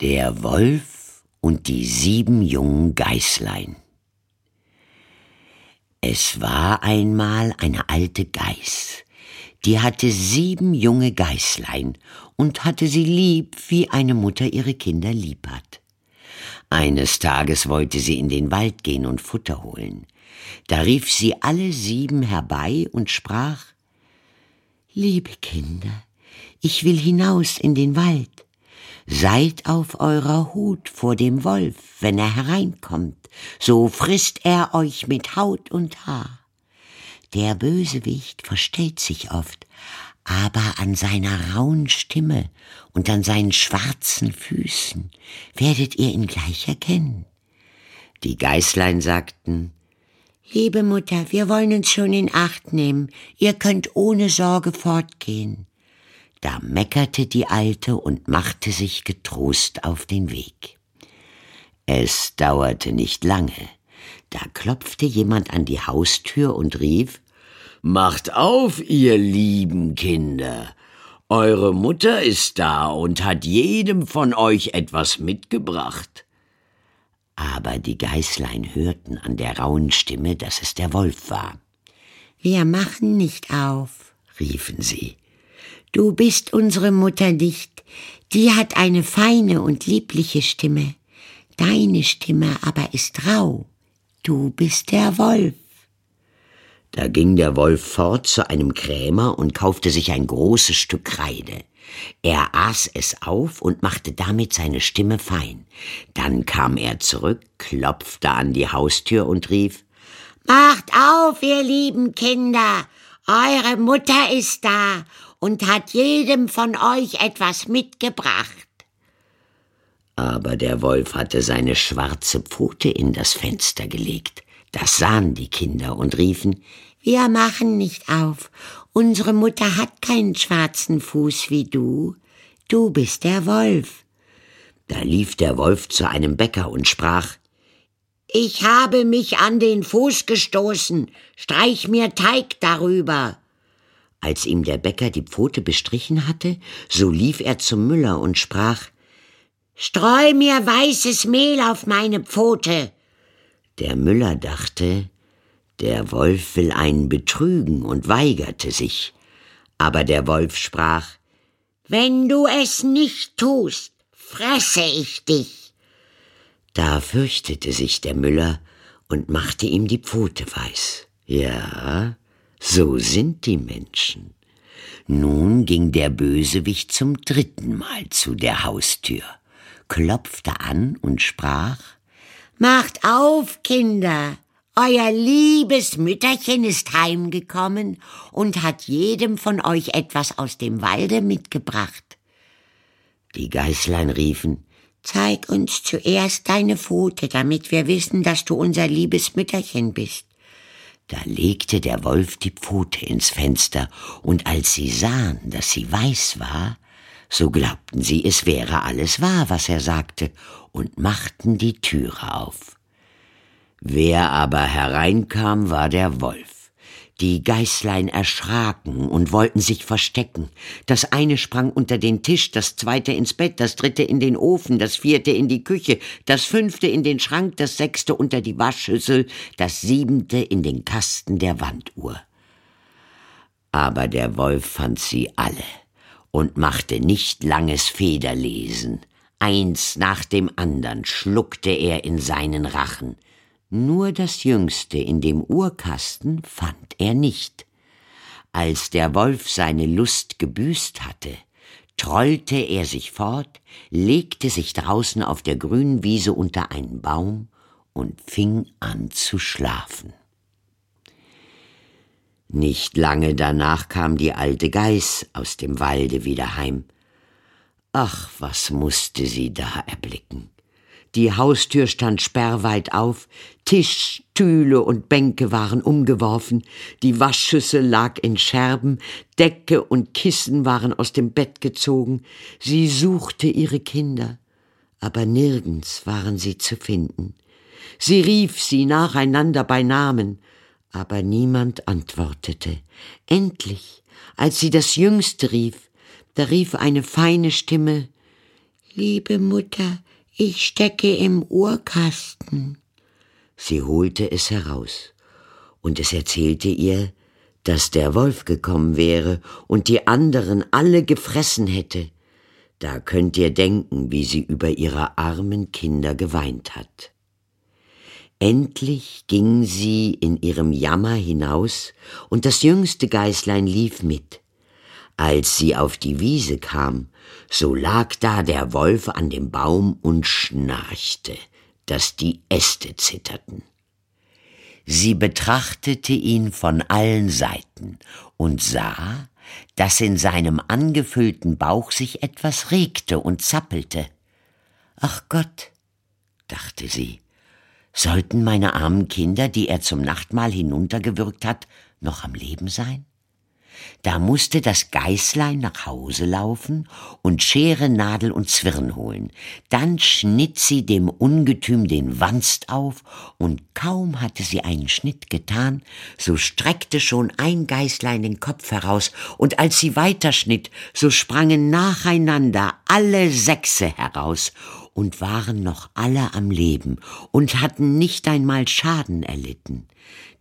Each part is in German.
Der Wolf und die sieben jungen Geißlein. Es war einmal eine alte Geiß, die hatte sieben junge Geißlein und hatte sie lieb, wie eine Mutter ihre Kinder lieb hat. Eines Tages wollte sie in den Wald gehen und Futter holen. Da rief sie alle sieben herbei und sprach Liebe Kinder, ich will hinaus in den Wald. Seid auf eurer Hut vor dem Wolf, wenn er hereinkommt, so frisst er euch mit Haut und Haar. Der Bösewicht verstellt sich oft, aber an seiner rauen Stimme und an seinen schwarzen Füßen werdet ihr ihn gleich erkennen. Die Geißlein sagten, Liebe Mutter, wir wollen uns schon in Acht nehmen, ihr könnt ohne Sorge fortgehen. Da meckerte die Alte und machte sich getrost auf den Weg. Es dauerte nicht lange, da klopfte jemand an die Haustür und rief Macht auf, ihr lieben Kinder. Eure Mutter ist da und hat jedem von euch etwas mitgebracht. Aber die Geißlein hörten an der rauen Stimme, dass es der Wolf war. Wir machen nicht auf, riefen sie. Du bist unsere Mutter nicht, die hat eine feine und liebliche Stimme. Deine Stimme aber ist rau. Du bist der Wolf. Da ging der Wolf fort zu einem Krämer und kaufte sich ein großes Stück Kreide. Er aß es auf und machte damit seine Stimme fein. Dann kam er zurück, klopfte an die Haustür und rief Macht auf, ihr lieben Kinder, eure Mutter ist da und hat jedem von euch etwas mitgebracht. Aber der Wolf hatte seine schwarze Pfote in das Fenster gelegt. Das sahen die Kinder und riefen Wir machen nicht auf. Unsere Mutter hat keinen schwarzen Fuß wie du. Du bist der Wolf. Da lief der Wolf zu einem Bäcker und sprach Ich habe mich an den Fuß gestoßen, streich mir Teig darüber. Als ihm der Bäcker die Pfote bestrichen hatte, so lief er zum Müller und sprach Streu mir weißes Mehl auf meine Pfote. Der Müller dachte, der Wolf will einen betrügen und weigerte sich. Aber der Wolf sprach Wenn du es nicht tust, fresse ich dich. Da fürchtete sich der Müller und machte ihm die Pfote weiß. Ja, so sind die Menschen. Nun ging der Bösewicht zum dritten Mal zu der Haustür, klopfte an und sprach Macht auf, Kinder, euer liebes Mütterchen ist heimgekommen und hat jedem von euch etwas aus dem Walde mitgebracht. Die Geißlein riefen Zeig uns zuerst deine Pfote, damit wir wissen, dass du unser liebes Mütterchen bist. Da legte der Wolf die Pfote ins Fenster, und als sie sahen, dass sie weiß war, so glaubten sie, es wäre alles wahr, was er sagte, und machten die Türe auf. Wer aber hereinkam, war der Wolf. Die Geißlein erschraken und wollten sich verstecken. Das eine sprang unter den Tisch, das zweite ins Bett, das dritte in den Ofen, das vierte in die Küche, das fünfte in den Schrank, das sechste unter die Waschschüssel, das siebente in den Kasten der Wanduhr. Aber der Wolf fand sie alle und machte nicht langes Federlesen. Eins nach dem andern schluckte er in seinen Rachen. Nur das Jüngste in dem Uhrkasten fand er nicht. Als der Wolf seine Lust gebüßt hatte, trollte er sich fort, legte sich draußen auf der grünen Wiese unter einen Baum und fing an zu schlafen. Nicht lange danach kam die alte Geiß aus dem Walde wieder heim. Ach, was musste sie da erblicken! Die Haustür stand sperrweit auf, Tisch, Stühle und Bänke waren umgeworfen, die Waschschüssel lag in Scherben, Decke und Kissen waren aus dem Bett gezogen. Sie suchte ihre Kinder, aber nirgends waren sie zu finden. Sie rief sie nacheinander bei Namen, aber niemand antwortete. Endlich, als sie das Jüngste rief, da rief eine feine Stimme Liebe Mutter, ich stecke im Uhrkasten. Sie holte es heraus, und es erzählte ihr, dass der Wolf gekommen wäre und die anderen alle gefressen hätte. Da könnt ihr denken, wie sie über ihre armen Kinder geweint hat. Endlich ging sie in ihrem Jammer hinaus, und das jüngste Geißlein lief mit. Als sie auf die Wiese kam, so lag da der Wolf an dem Baum und schnarchte, dass die Äste zitterten. Sie betrachtete ihn von allen Seiten und sah, dass in seinem angefüllten Bauch sich etwas regte und zappelte. Ach Gott, dachte sie, sollten meine armen Kinder, die er zum Nachtmahl hinuntergewürgt hat, noch am Leben sein? Da musste das Geißlein nach Hause laufen und Schere, Nadel und Zwirn holen. Dann schnitt sie dem Ungetüm den Wanst auf, und kaum hatte sie einen Schnitt getan, so streckte schon ein Geißlein den Kopf heraus, und als sie weiterschnitt, so sprangen nacheinander alle Sechse heraus und waren noch alle am Leben und hatten nicht einmal Schaden erlitten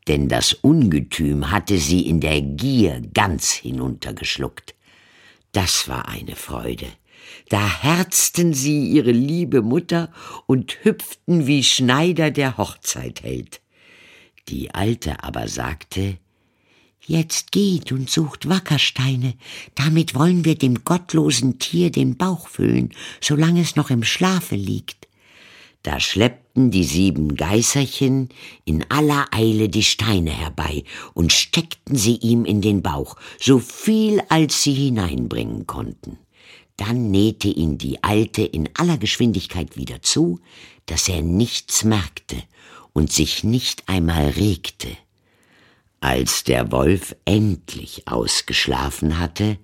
denn das Ungetüm hatte sie in der Gier ganz hinuntergeschluckt. Das war eine Freude. Da herzten sie ihre liebe Mutter und hüpften wie Schneider der Hochzeit hält. Die Alte aber sagte, Jetzt geht und sucht Wackersteine, damit wollen wir dem gottlosen Tier den Bauch füllen, solange es noch im Schlafe liegt. Da schleppten die sieben Geißerchen in aller Eile die Steine herbei und steckten sie ihm in den Bauch, so viel als sie hineinbringen konnten. Dann nähte ihn die Alte in aller Geschwindigkeit wieder zu, dass er nichts merkte und sich nicht einmal regte. Als der Wolf endlich ausgeschlafen hatte,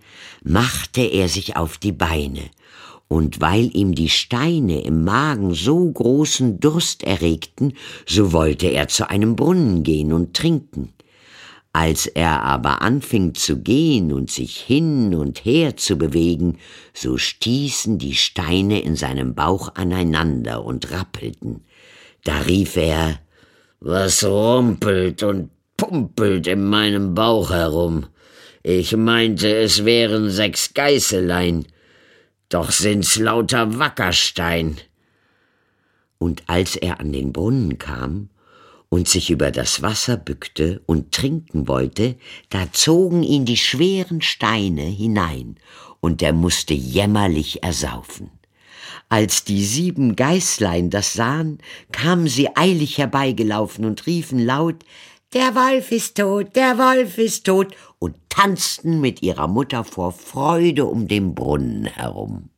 machte er sich auf die Beine und weil ihm die Steine im Magen so großen Durst erregten, so wollte er zu einem Brunnen gehen und trinken. Als er aber anfing zu gehen und sich hin und her zu bewegen, so stießen die Steine in seinem Bauch aneinander und rappelten. Da rief er Was rumpelt und pumpelt in meinem Bauch herum? Ich meinte, es wären sechs Geißelein doch sind's lauter Wackerstein. Und als er an den Brunnen kam und sich über das Wasser bückte und trinken wollte, da zogen ihn die schweren Steine hinein, und er musste jämmerlich ersaufen. Als die sieben Geißlein das sahen, kamen sie eilig herbeigelaufen und riefen laut Der Wolf ist tot, der Wolf ist tot, und tanzten mit ihrer Mutter vor Freude um den Brunnen herum.